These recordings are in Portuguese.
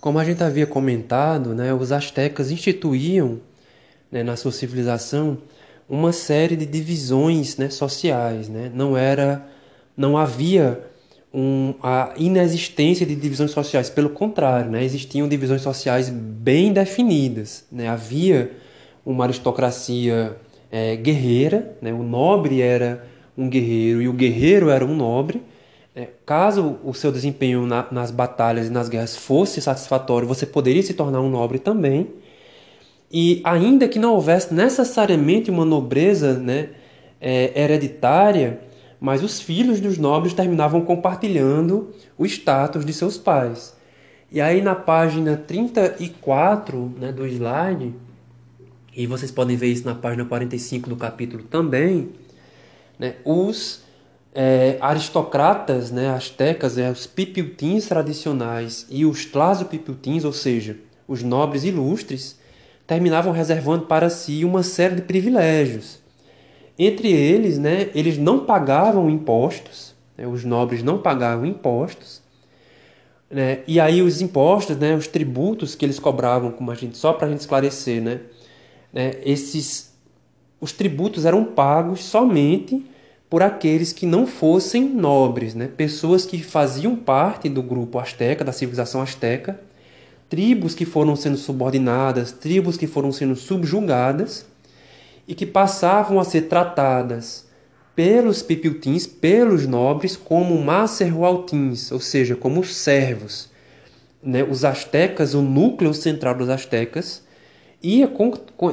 Como a gente havia comentado, né, os astecas instituíam né, na sua civilização uma série de divisões né, sociais. Né? Não era, não havia um, a inexistência de divisões sociais, pelo contrário, né? existiam divisões sociais bem definidas. Né? Havia uma aristocracia é, guerreira, né? o nobre era um guerreiro e o guerreiro era um nobre, caso o seu desempenho na, nas batalhas e nas guerras fosse satisfatório, você poderia se tornar um nobre também. E ainda que não houvesse necessariamente uma nobreza né, é, hereditária, mas os filhos dos nobres terminavam compartilhando o status de seus pais. E aí na página 34 né, do slide, e vocês podem ver isso na página 45 do capítulo também, né, os é, aristocratas né, astecas, é, os pipiltins tradicionais e os tlasopipiltins, ou seja, os nobres ilustres, terminavam reservando para si uma série de privilégios. Entre eles, né, eles não pagavam impostos, né, os nobres não pagavam impostos, né, e aí os impostos, né, os tributos que eles cobravam, como a gente, só para a gente esclarecer, né, né, esses, os tributos eram pagos somente por aqueles que não fossem nobres, né? pessoas que faziam parte do grupo asteca, da civilização asteca, tribos que foram sendo subordinadas, tribos que foram sendo subjugadas e que passavam a ser tratadas pelos pipiltins, pelos nobres, como macerhualtins, ou seja, como servos. Né? Os astecas, o núcleo central dos astecas, ia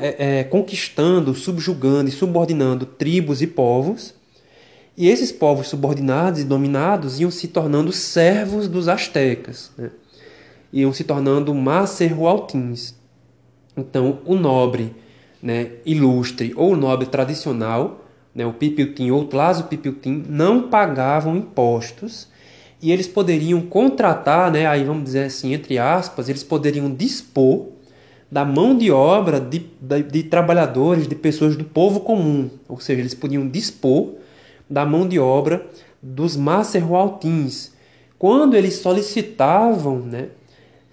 é, é, conquistando, subjugando e subordinando tribos e povos e esses povos subordinados e dominados iam se tornando servos dos astecas, né? iam se tornando macerhualtins. Então, o nobre né, ilustre ou o nobre tradicional, né, o pipiltim ou o tlazo pipiltim, não pagavam impostos e eles poderiam contratar, né, aí vamos dizer assim, entre aspas, eles poderiam dispor da mão de obra de, de, de trabalhadores, de pessoas do povo comum, ou seja, eles podiam dispor da mão de obra dos Macerhualtins. Quando eles solicitavam, né,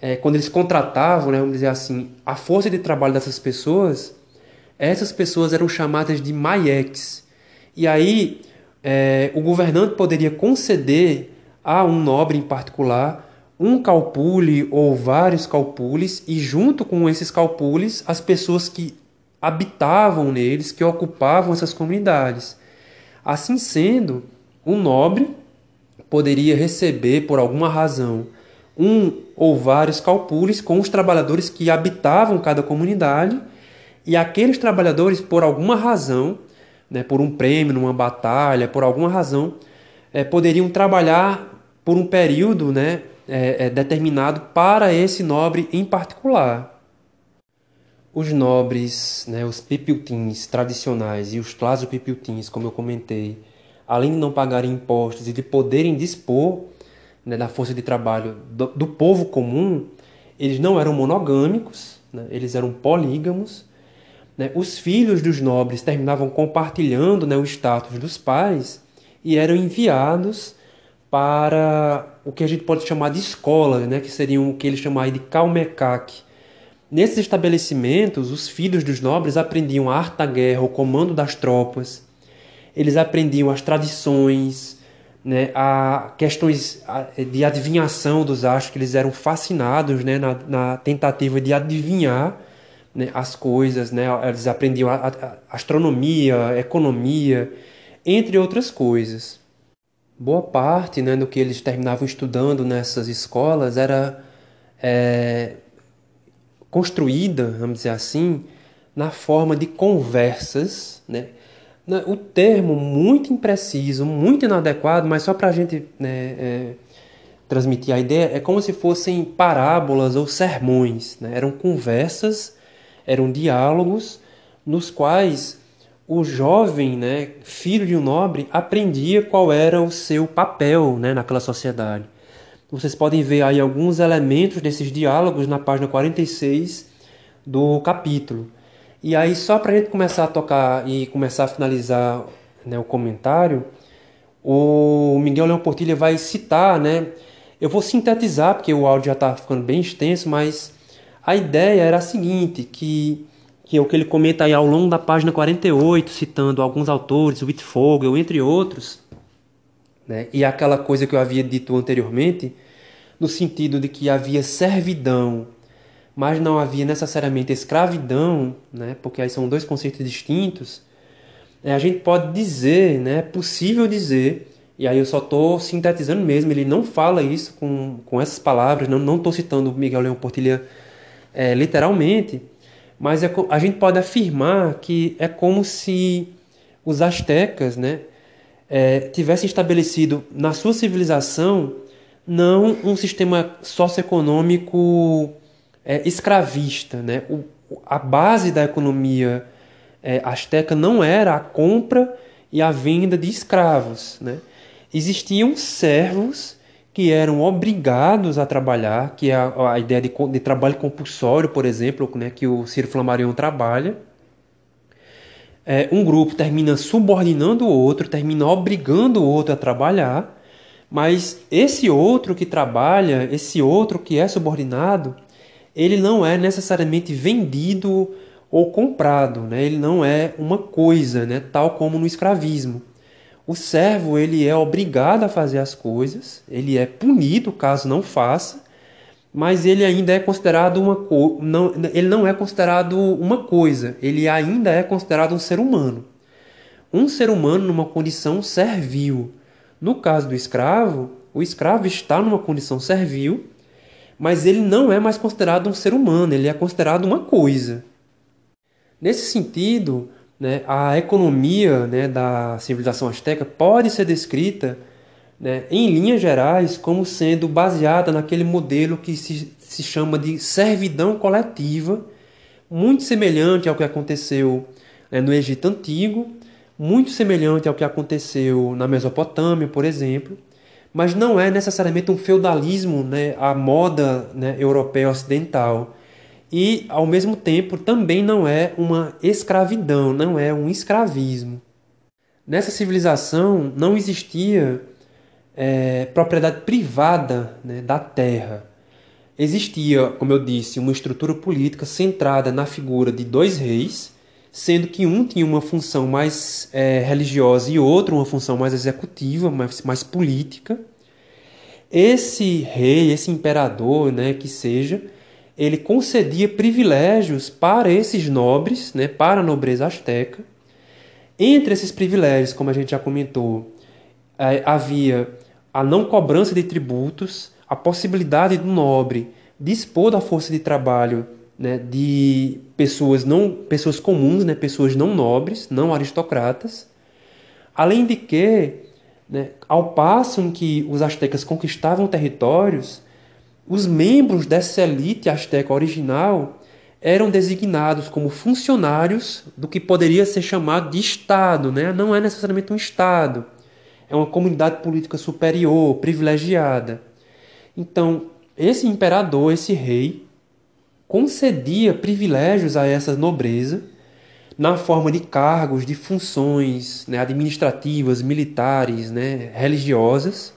é, quando eles contratavam, né, vamos dizer assim, a força de trabalho dessas pessoas, essas pessoas eram chamadas de maieques. E aí é, o governante poderia conceder a um nobre em particular um calpule ou vários calpules, e junto com esses calpules, as pessoas que habitavam neles, que ocupavam essas comunidades. Assim sendo, um nobre poderia receber, por alguma razão, um ou vários calpules com os trabalhadores que habitavam cada comunidade, e aqueles trabalhadores, por alguma razão, né, por um prêmio, numa batalha, por alguma razão, é, poderiam trabalhar por um período né, é, é, determinado para esse nobre em particular os nobres, né, os pipiltins tradicionais e os tlasopipiltins, como eu comentei, além de não pagarem impostos e de poderem dispor né, da força de trabalho do, do, povo comum, eles não eram monogâmicos, né, eles eram polígamos. Né, os filhos dos nobres terminavam compartilhando né, o status dos pais e eram enviados para o que a gente pode chamar de escola, né, que seriam o que eles chamavam de calmecac, Nesses estabelecimentos, os filhos dos nobres aprendiam a arte da guerra, o comando das tropas, eles aprendiam as tradições, né, a questões de adivinhação dos astros, que eles eram fascinados né, na, na tentativa de adivinhar né, as coisas, né, eles aprendiam a, a astronomia, economia, entre outras coisas. Boa parte né, do que eles terminavam estudando nessas escolas era é, construída, vamos dizer assim, na forma de conversas, né? O termo muito impreciso, muito inadequado, mas só para a gente né, é, transmitir a ideia, é como se fossem parábolas ou sermões. Né? Eram conversas, eram diálogos nos quais o jovem, né, filho de um nobre, aprendia qual era o seu papel né, naquela sociedade. Vocês podem ver aí alguns elementos desses diálogos na página 46 do capítulo. E aí, só para a gente começar a tocar e começar a finalizar né, o comentário, o Miguel Leão Portilha vai citar né, Eu vou sintetizar, porque o áudio já está ficando bem extenso, mas a ideia era a seguinte, que, que é o que ele comenta aí ao longo da página 48, citando alguns autores, Whitfogel, entre outros, né? e aquela coisa que eu havia dito anteriormente, no sentido de que havia servidão, mas não havia necessariamente escravidão, né? porque aí são dois conceitos distintos, é, a gente pode dizer, né? é possível dizer e aí eu só estou sintetizando mesmo, ele não fala isso com, com essas palavras, não estou citando Miguel Leão Portilha é, literalmente, mas é, a gente pode afirmar que é como se os astecas né, é, tivessem estabelecido na sua civilização não um sistema socioeconômico é, escravista. Né? O, a base da economia é, asteca não era a compra e a venda de escravos. Né? existiam servos que eram obrigados a trabalhar, que é a, a ideia de, de, trabalho compulsório, por exemplo, né, que o Ciro Flammarion trabalha. É, um grupo termina subordinando o outro, termina obrigando o outro a trabalhar, mas esse outro que trabalha, esse outro que é subordinado, ele não é necessariamente vendido ou comprado, né? ele não é uma coisa, né? tal como no escravismo. O servo ele é obrigado a fazer as coisas, ele é punido caso não faça, mas ele ainda é considerado uma co não, ele não é considerado uma coisa, ele ainda é considerado um ser humano. Um ser humano numa condição servil. No caso do escravo, o escravo está numa condição servil, mas ele não é mais considerado um ser humano, ele é considerado uma coisa. Nesse sentido, né, a economia né, da civilização azteca pode ser descrita, né, em linhas gerais, como sendo baseada naquele modelo que se, se chama de servidão coletiva, muito semelhante ao que aconteceu né, no Egito Antigo, muito semelhante ao que aconteceu na Mesopotâmia, por exemplo, mas não é necessariamente um feudalismo né, à moda né, europeia ocidental e, ao mesmo tempo, também não é uma escravidão, não é um escravismo. Nessa civilização não existia é, propriedade privada né, da terra. Existia, como eu disse, uma estrutura política centrada na figura de dois reis, sendo que um tinha uma função mais é, religiosa e outro uma função mais executiva, mais, mais política. Esse rei, esse imperador, né, que seja, ele concedia privilégios para esses nobres, né, para a nobreza asteca. Entre esses privilégios, como a gente já comentou, é, havia a não cobrança de tributos, a possibilidade do nobre dispor da força de trabalho né, de pessoas não pessoas comuns, né, pessoas não nobres, não aristocratas. Além de que, né, ao passo em que os astecas conquistavam territórios, os membros dessa elite asteca original eram designados como funcionários do que poderia ser chamado de Estado, né? não é necessariamente um Estado, é uma comunidade política superior, privilegiada. Então, esse imperador, esse rei, concedia privilégios a essa nobreza na forma de cargos, de funções né, administrativas, militares, né, religiosas,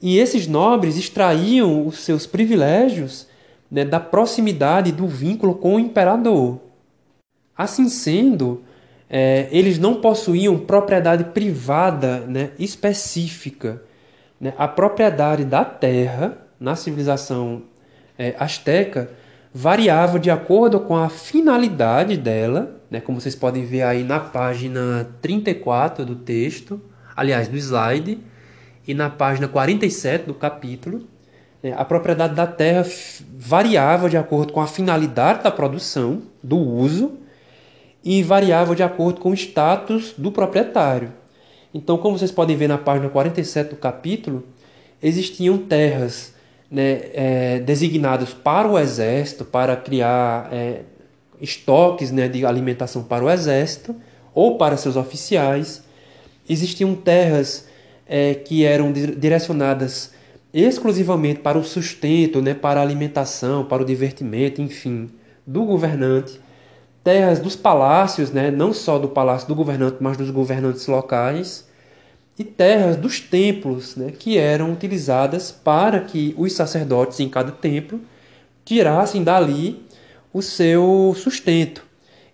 e esses nobres extraíam os seus privilégios né, da proximidade do vínculo com o imperador. Assim sendo, é, eles não possuíam propriedade privada né, específica. Né? A propriedade da terra na civilização é, asteca variava de acordo com a finalidade dela, né? como vocês podem ver aí na página 34 do texto, aliás, do slide e na página 47 do capítulo, né, a propriedade da terra variava de acordo com a finalidade da produção, do uso, e variava de acordo com o status do proprietário. Então, como vocês podem ver na página 47 do capítulo, existiam terras né, é, designadas para o exército, para criar é, estoques né, de alimentação para o exército ou para seus oficiais. Existiam terras é, que eram direcionadas exclusivamente para o sustento, né, para a alimentação, para o divertimento, enfim, do governante, terras dos palácios, né, não só do palácio do governante, mas dos governantes locais, e terras dos templos, né, que eram utilizadas para que os sacerdotes em cada templo tirassem dali o seu sustento.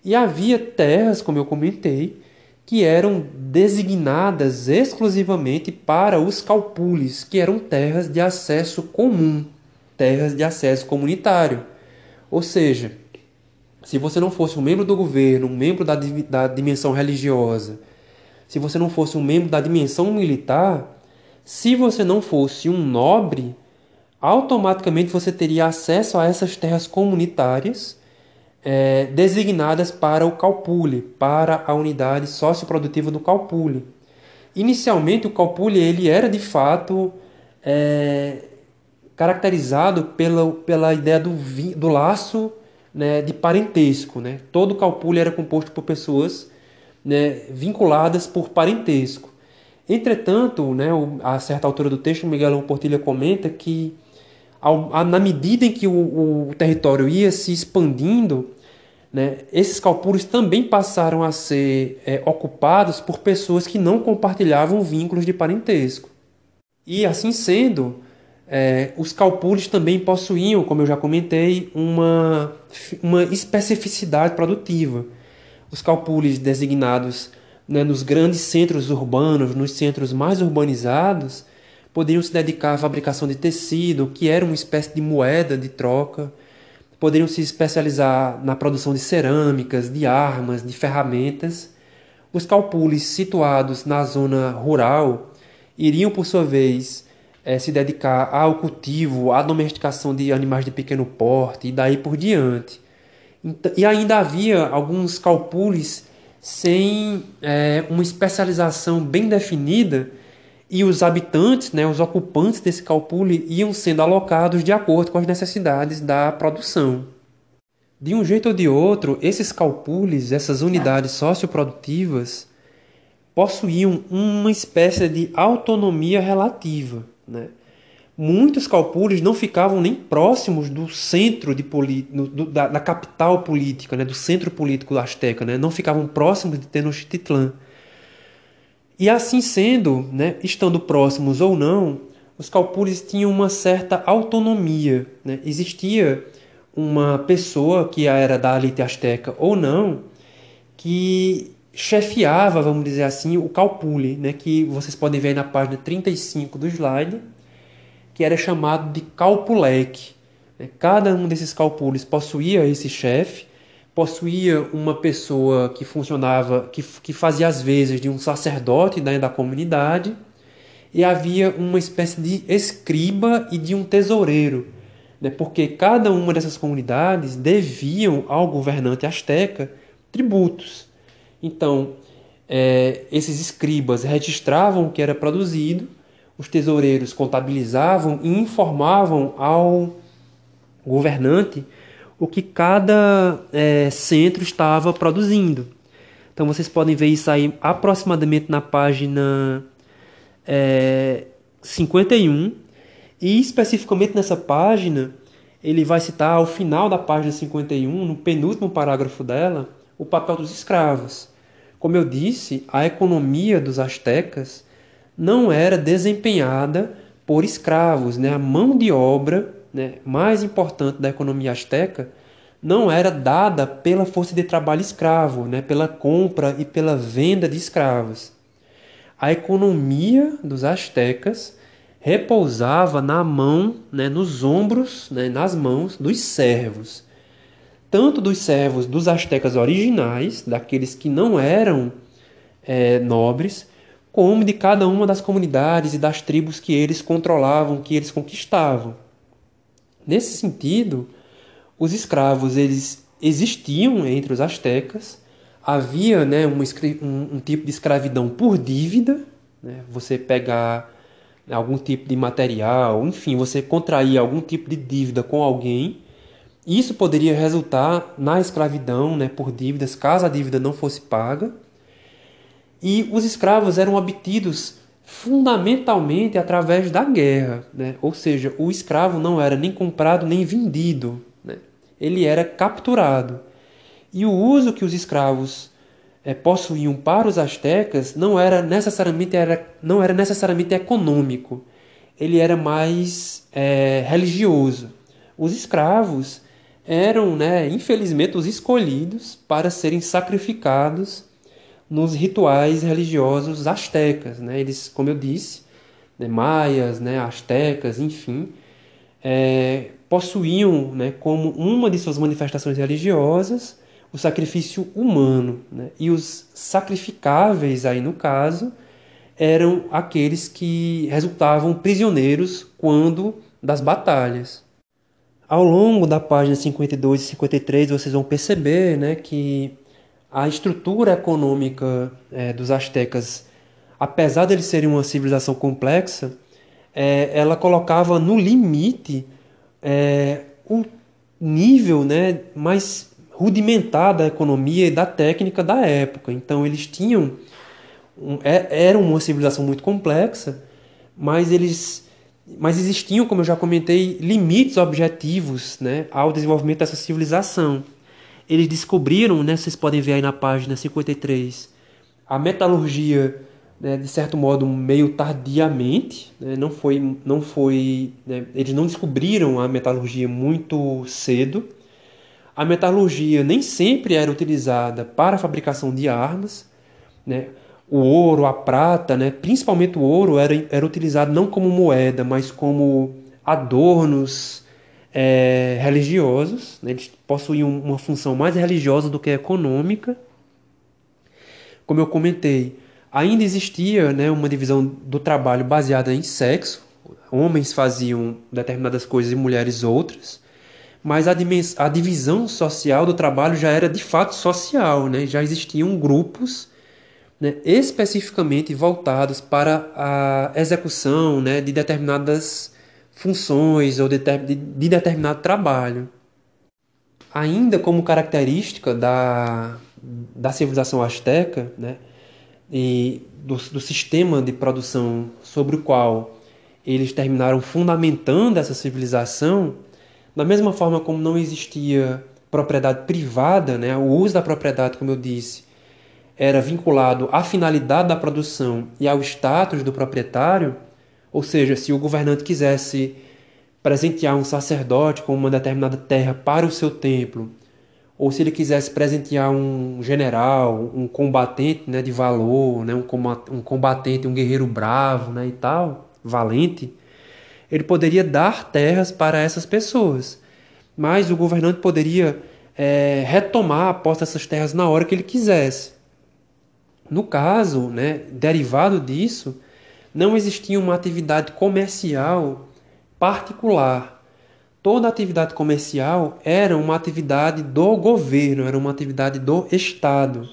E havia terras, como eu comentei, que eram designadas exclusivamente para os calpules, que eram terras de acesso comum, terras de acesso comunitário. Ou seja, se você não fosse um membro do governo, um membro da, da dimensão religiosa, se você não fosse um membro da dimensão militar, se você não fosse um nobre, automaticamente você teria acesso a essas terras comunitárias é, designadas para o Calpule, para a unidade socioprodutiva do Calpule. Inicialmente, o Calpule ele era de fato é, caracterizado pela, pela ideia do, do laço né, de parentesco. Né? Todo o Calpule era composto por pessoas né, vinculadas por parentesco. Entretanto, né, a certa altura do texto, Miguelão Portilha comenta que ao, na medida em que o, o, território ia se expandindo, né, esses calpures também passaram a ser é, ocupados por pessoas que não compartilhavam vínculos de parentesco. E assim sendo, é, os calpures também possuíam, como eu já comentei, uma, uma especificidade produtiva. Os calpures designados né, nos grandes centros urbanos, nos centros mais urbanizados, poderiam se dedicar à fabricação de tecido, que era uma espécie de moeda de troca, poderiam se especializar na produção de cerâmicas, de armas, de ferramentas. Os calpules situados na zona rural iriam, por sua vez, é, se dedicar ao cultivo, à domesticação de animais de pequeno porte e daí por diante. E ainda havia alguns calpules sem é, uma especialização bem definida e os habitantes, né, os ocupantes desse calpule iam sendo alocados de acordo com as necessidades da produção. De um jeito ou de outro, esses calpules, essas unidades socioprodutivas, possuíam uma espécie de autonomia relativa. Né? Muitos calpules não ficavam nem próximos do centro de do, da, da, capital política, né? do centro político azteca, né? não ficavam próximos de Tenochtitlan. E assim sendo, né, estando próximos ou não, os calpures tinham uma certa autonomia. Né? Existia uma pessoa que era da elite asteca ou não, que chefiava, vamos dizer assim, o calpule, né? que vocês podem ver na página 35 do slide, que era chamado de calpulec. Né? Cada um desses calpules possuía esse chefe, possuía uma pessoa que funcionava, que, que fazia as vezes de um sacerdote né, da comunidade, e havia uma espécie de escriba e de um tesoureiro, né, porque cada uma dessas comunidades deviam ao governante asteca tributos. Então, é, esses escribas registravam o que era produzido, os tesoureiros contabilizavam e informavam ao governante o que cada é, centro estava produzindo. Então vocês podem ver isso aí aproximadamente na página é, 51 e especificamente nessa página ele vai citar ao final da página 51, no penúltimo parágrafo dela, o papel dos escravos. Como eu disse, a economia dos astecas não era desempenhada por escravos, né? A mão de obra né, mais importante da economia asteca não era dada pela força de trabalho escravo, né, pela compra e pela venda de escravos. A economia dos astecas repousava na mão, né, nos ombros, né, nas mãos dos servos. Tanto dos servos dos astecas originais, daqueles que não eram é, nobres, como de cada uma das comunidades e das tribos que eles controlavam, que eles conquistavam. Nesse sentido, os escravos eles existiam entre os astecas, havia né, um, um, um tipo de escravidão por dívida, né, você pegar algum tipo de material, enfim, você contrair algum tipo de dívida com alguém, isso poderia resultar na escravidão né, por dívidas, caso a dívida não fosse paga. E os escravos eram obtidos fundamentalmente através da guerra, né? ou seja, o escravo não era nem comprado nem vendido, né? ele era capturado. E o uso que os escravos é, possuíam para os astecas não era necessariamente era, não era necessariamente econômico, ele era mais é, religioso. Os escravos eram, né, infelizmente, os escolhidos para serem sacrificados nos rituais religiosos astecas. Né? Eles, como eu disse, né, maias, né, astecas, enfim, é, possuíam né, como uma de suas manifestações religiosas o sacrifício humano. Né? E os sacrificáveis, aí no caso, eram aqueles que resultavam prisioneiros quando das batalhas. Ao longo da página 52 e 53, vocês vão perceber né, que a estrutura econômica é, dos astecas, apesar de eles serem uma civilização complexa, é, ela colocava no limite é, o nível né, mais rudimentar da economia e da técnica da época. Então eles tinham um, é, era uma civilização muito complexa, mas eles mas existiam, como eu já comentei, limites objetivos né, ao desenvolvimento dessa civilização. Eles descobriram, né, vocês podem ver aí na página 53, a metalurgia, né, de certo modo, meio tardiamente. Né, não foi, não foi, né, eles não descobriram a metalurgia muito cedo. A metalurgia nem sempre era utilizada para a fabricação de armas. Né? O ouro, a prata, né? principalmente o ouro, era, era utilizado não como moeda, mas como adornos é, religiosos. Né? Eles possuíam uma função mais religiosa do que econômica. Como eu comentei, ainda existia né, uma divisão do trabalho baseada em sexo. Homens faziam determinadas coisas e mulheres outras mas a, a, divisão social do trabalho já era de fato social, né? já existiam grupos né, especificamente voltados para a execução né, de determinadas funções ou de, de, de determinado trabalho. Ainda como característica da, da civilização asteca né, e do, do sistema de produção sobre o qual eles terminaram fundamentando essa civilização, da mesma forma como não existia propriedade privada, né, o uso da propriedade, como eu disse, era vinculado à finalidade da produção e ao status do proprietário, ou seja, se o governante quisesse presentear um sacerdote com uma determinada terra para o seu templo, ou se ele quisesse presentear um general, um combatente né, de valor, né, um combatente, um guerreiro bravo né, e tal, valente, ele poderia dar terras para essas pessoas, mas o governante poderia é, retomar a posse dessas terras na hora que ele quisesse. No caso, né, derivado disso, não existia uma atividade comercial particular. Toda atividade comercial era uma atividade do governo, era uma atividade do Estado.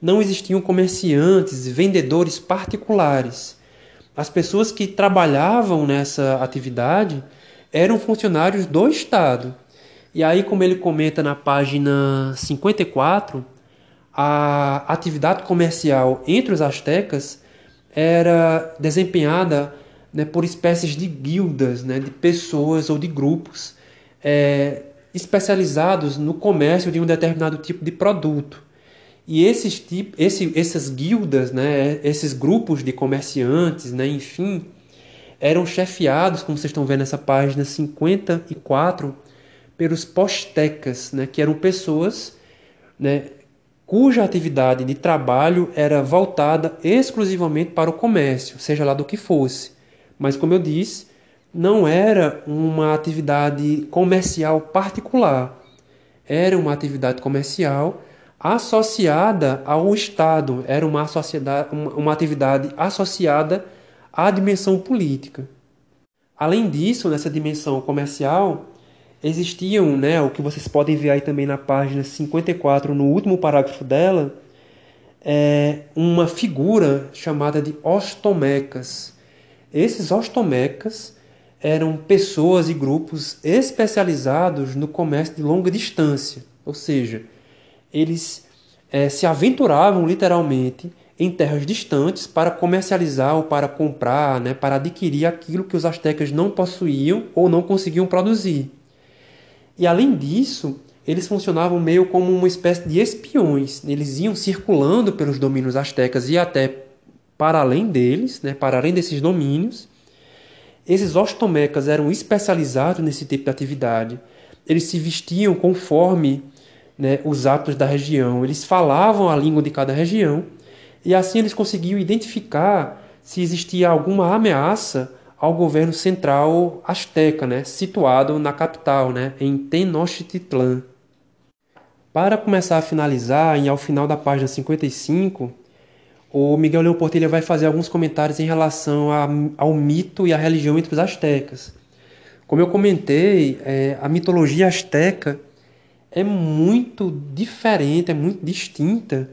Não existiam comerciantes, vendedores particulares. As pessoas que trabalhavam nessa atividade eram funcionários do Estado. E aí, como ele comenta na página 54, a atividade comercial entre os astecas era desempenhada né, por espécies de guildas, né, de pessoas ou de grupos é, especializados no comércio de um determinado tipo de produto. E esses tipo, esse, essas guildas, né, esses grupos de comerciantes, né, enfim, eram chefiados, como vocês estão vendo nessa página 54, pelos postecas, né, que eram pessoas né, cuja atividade de trabalho era voltada exclusivamente para o comércio, seja lá do que fosse. Mas, como eu disse, não era uma atividade comercial particular, era uma atividade comercial associada ao Estado, era uma, uma atividade associada à dimensão política. Além disso, nessa dimensão comercial, existiam, né, o que vocês podem ver aí também na página 54, no último parágrafo dela, é uma figura chamada de ostomecas. Esses ostomecas eram pessoas e grupos especializados no comércio de longa distância, ou seja, eles é, se aventuravam literalmente em terras distantes para comercializar ou para comprar, né, para adquirir aquilo que os astecas não possuíam ou não conseguiam produzir. E além disso, eles funcionavam meio como uma espécie de espiões. Eles iam circulando pelos domínios astecas e até para além deles, né, para além desses domínios. Esses ostomecas eram especializados nesse tipo de atividade. Eles se vestiam conforme né, os hábitos da região. Eles falavam a língua de cada região e assim eles conseguiam identificar se existia alguma ameaça ao governo central asteca, né, situado na capital, né, em Tenochtitlan. Para começar a finalizar, e ao final da página 55, o Miguel Leão Portilha vai fazer alguns comentários em relação a, ao mito e à religião entre os astecas. Como eu comentei, é, a mitologia asteca é muito diferente, é muito distinta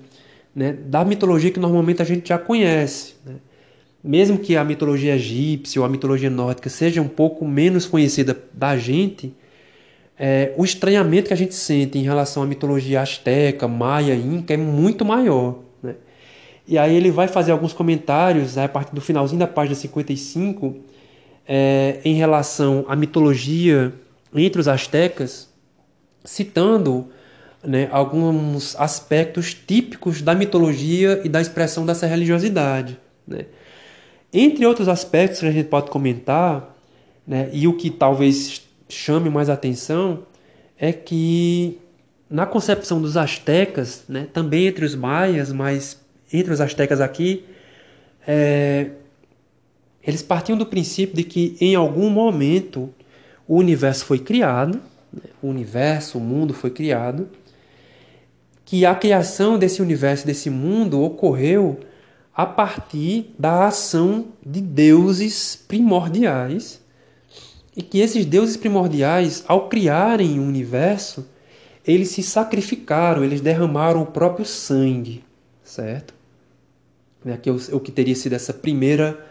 né, da mitologia que normalmente a gente já conhece. Né? Mesmo que a mitologia egípcia ou a mitologia nórdica seja um pouco menos conhecida da gente, é, o estranhamento que a gente sente em relação à mitologia asteca, maia, inca é muito maior. Né? E aí ele vai fazer alguns comentários né, a partir do finalzinho da página 55 é, em relação à mitologia entre os astecas, citando né, alguns aspectos típicos da mitologia e da expressão dessa religiosidade. Né? Entre outros aspectos que a gente pode comentar, né, e o que talvez chame mais atenção é que na concepção dos astecas, né, também entre os maias, mas entre os astecas aqui, é, eles partiam do princípio de que em algum momento o universo foi criado, né, o universo, o mundo foi criado, que a criação desse universo, desse mundo, ocorreu a partir da ação de deuses primordiais e que esses deuses primordiais, ao criarem o universo, eles se sacrificaram, eles derramaram o próprio sangue, certo? Aqui é o que teria sido essa primeira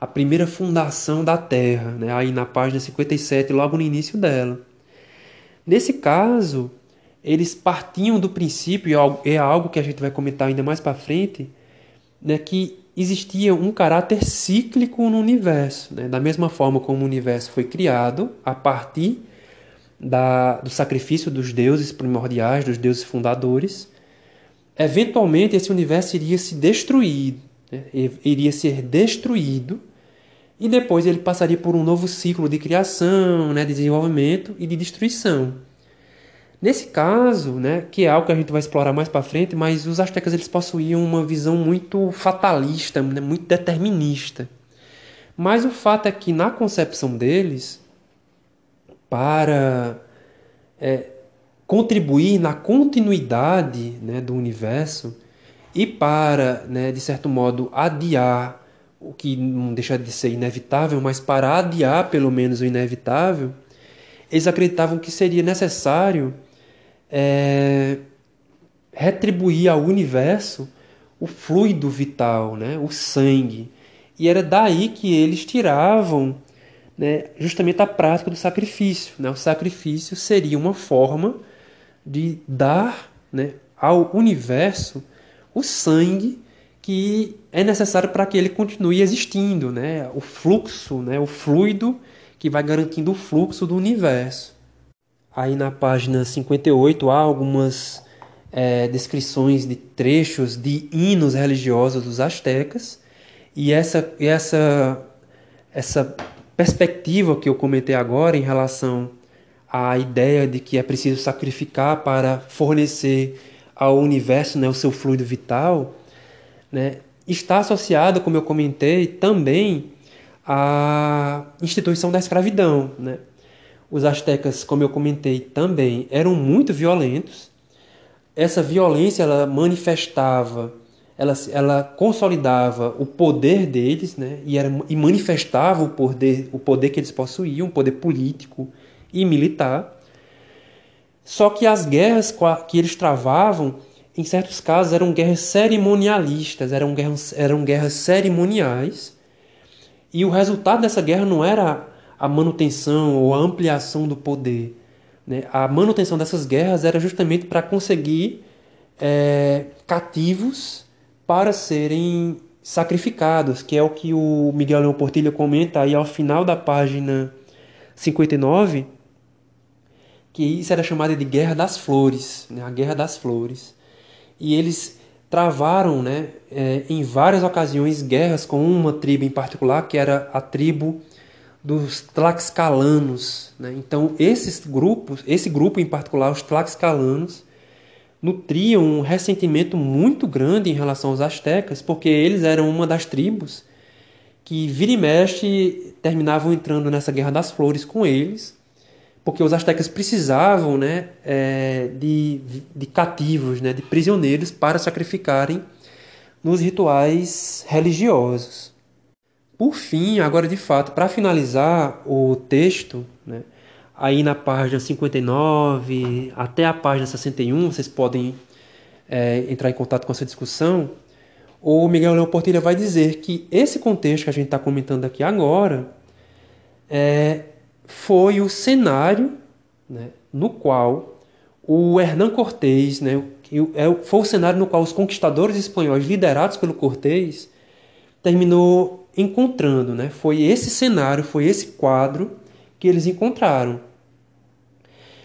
a primeira fundação da Terra, né? aí na página 57, logo no início dela. Nesse caso, eles partiam do princípio, e é algo que a gente vai comentar ainda mais para frente, né, que existia um caráter cíclico no universo. Né? Da mesma forma como o universo foi criado a partir da, do sacrifício dos deuses primordiais, dos deuses fundadores, eventualmente esse universo iria se destruir, né? iria ser destruído e depois ele passaria por um novo ciclo de criação, né, de desenvolvimento e de destruição. Nesse caso, né, que é algo que a gente vai explorar mais para frente, mas os astecas eles possuíam uma visão muito fatalista, né, muito determinista. Mas o fato é que na concepção deles, para é, contribuir na continuidade né, do universo e para, né, de certo modo, adiar o que não deixa de ser inevitável, mas para adiar pelo menos o inevitável, eles acreditavam que seria necessário é, retribuir ao universo o fluido vital, né? o sangue. E era daí que eles tiravam né, justamente a prática do sacrifício. Né? O sacrifício seria uma forma de dar né, ao universo o sangue que é necessário para que ele continue existindo, né? o fluxo, né? o fluido que vai garantindo o fluxo do universo. Aí na página 58 há algumas é, descrições de trechos de hinos religiosos dos astecas e essa, essa, essa perspectiva que eu comentei agora em relação à ideia de que é preciso sacrificar para fornecer ao universo né, o seu fluido vital, né, está associada, como eu comentei, também à instituição da escravidão. Né? Os astecas, como eu comentei, também eram muito violentos. Essa violência ela manifestava, ela, ela consolidava o poder deles, né? E, era, e manifestava o poder, o poder que eles possuíam, o poder político e militar. Só que as guerras que eles travavam, em certos casos, eram guerras cerimonialistas, eram guerras, eram guerras cerimoniais. E o resultado dessa guerra não era a manutenção ou a ampliação do poder. Né? A manutenção dessas guerras era justamente para conseguir é, cativos para serem sacrificados, que é o que o Miguel Leão Portilho comenta aí ao final da página 59, que isso era chamada de Guerra das Flores, né? a Guerra das Flores. E eles travaram né, é, em várias ocasiões guerras com uma tribo em particular, que era a tribo dos Tlaxcalanos. Né? Então, esses grupos, esse grupo em particular, os Tlaxcalanos, nutriam um ressentimento muito grande em relação aos astecas, porque eles eram uma das tribos que vira e mexe terminavam entrando nessa Guerra das Flores com eles, porque os astecas precisavam né, é, de, de cativos, né, de prisioneiros para sacrificarem nos rituais religiosos. Por fim, agora de fato, para finalizar o texto, né, aí na página 59 até a página 61, vocês podem é, entrar em contato com essa discussão. O Miguel Leão Portilha vai dizer que esse contexto que a gente está comentando aqui agora é, foi o cenário né, no qual o Hernán Cortés, né, é foi o cenário no qual os conquistadores espanhóis liderados pelo Cortés terminou encontrando, né? Foi esse cenário, foi esse quadro que eles encontraram.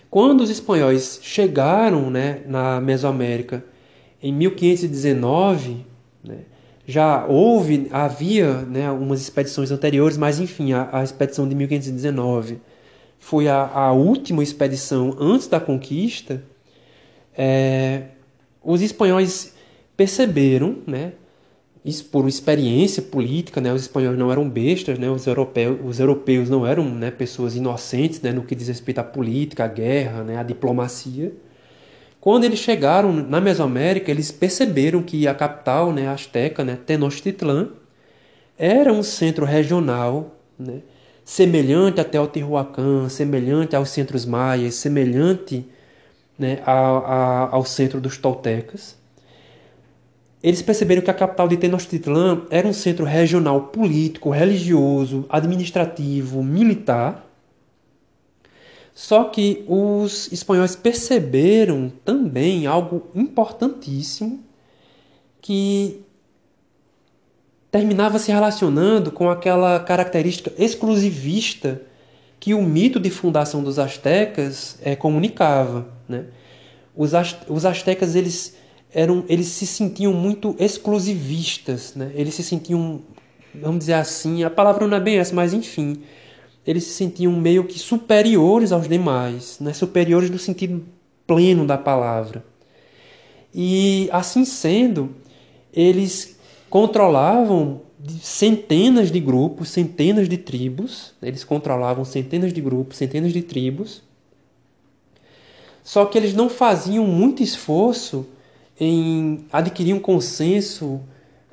Quando os espanhóis chegaram né, na Mesoamérica em 1519, né, já houve, havia né, algumas expedições anteriores, mas enfim, a, a expedição de 1519 foi a, a, última expedição antes da conquista. É, os espanhóis perceberam né, isso por experiência política, né? Os espanhóis não eram bestas, né? Os europeus, os europeus não eram né, pessoas inocentes, né? No que diz respeito à política, à guerra, né? À diplomacia. Quando eles chegaram na Mesoamérica, eles perceberam que a capital, né, Azteca, né, Tenochtitlan, era um centro regional, né? Semelhante até ao Tehuacan, semelhante aos centros maias, semelhante né, ao, ao centro dos toltecas eles perceberam que a capital de Tenochtitlan era um centro regional político, religioso, administrativo, militar. Só que os espanhóis perceberam também algo importantíssimo que terminava se relacionando com aquela característica exclusivista que o mito de fundação dos astecas é, comunicava. Né? Os, os astecas eles eram, eles se sentiam muito exclusivistas, né? Eles se sentiam, vamos dizer assim, a palavra não é bem essa, mas enfim, eles se sentiam meio que superiores aos demais, né? Superiores no sentido pleno da palavra. E assim sendo, eles controlavam centenas de grupos, centenas de tribos, eles controlavam centenas de grupos, centenas de tribos. Só que eles não faziam muito esforço em adquirir um consenso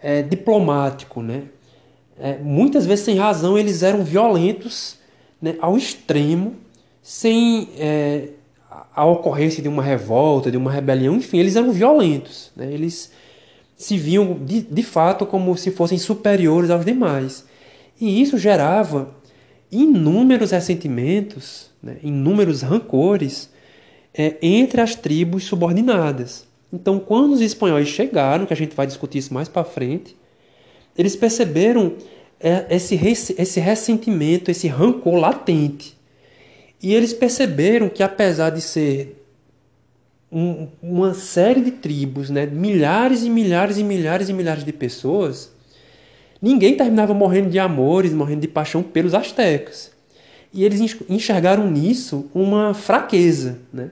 é, diplomático. Né? É, muitas vezes, sem razão, eles eram violentos né, ao extremo, sem é, a ocorrência de uma revolta, de uma rebelião, enfim, eles eram violentos. Né? Eles se viam de, de fato como se fossem superiores aos demais. E isso gerava inúmeros ressentimentos, né, inúmeros rancores é, entre as tribos subordinadas. Então, quando os espanhóis chegaram, que a gente vai discutir isso mais para frente, eles perceberam é, esse, esse ressentimento, esse rancor latente. E eles perceberam que, apesar de ser um, uma série de tribos, né, milhares e milhares e milhares e milhares de pessoas, ninguém terminava morrendo de amores, morrendo de paixão pelos astecas. E eles enxergaram nisso uma fraqueza. Né?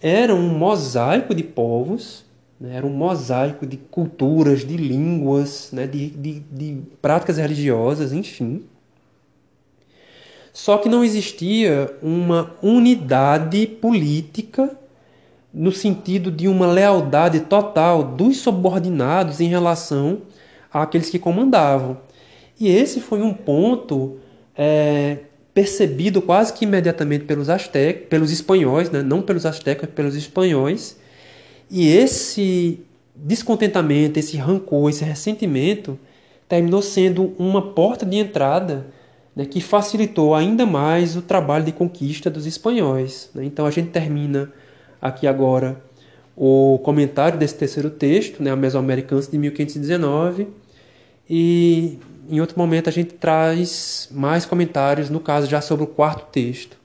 Era um mosaico de povos, né? era um mosaico de culturas, de línguas, né? de, de, de práticas religiosas, enfim. Só que não existia uma unidade política no sentido de uma lealdade total dos subordinados em relação àqueles que comandavam. E esse foi um ponto é, percebido quase que imediatamente pelos astecas, pelos espanhóis, né? não pelos astecas, pelos espanhóis. E esse descontentamento, esse rancor, esse ressentimento terminou sendo uma porta de entrada né, que facilitou ainda mais o trabalho de conquista dos espanhóis. Né? Então a gente termina aqui agora o comentário desse terceiro texto, né, a Mesoamericanos de 1519, e em outro momento a gente traz mais comentários, no caso já sobre o quarto texto.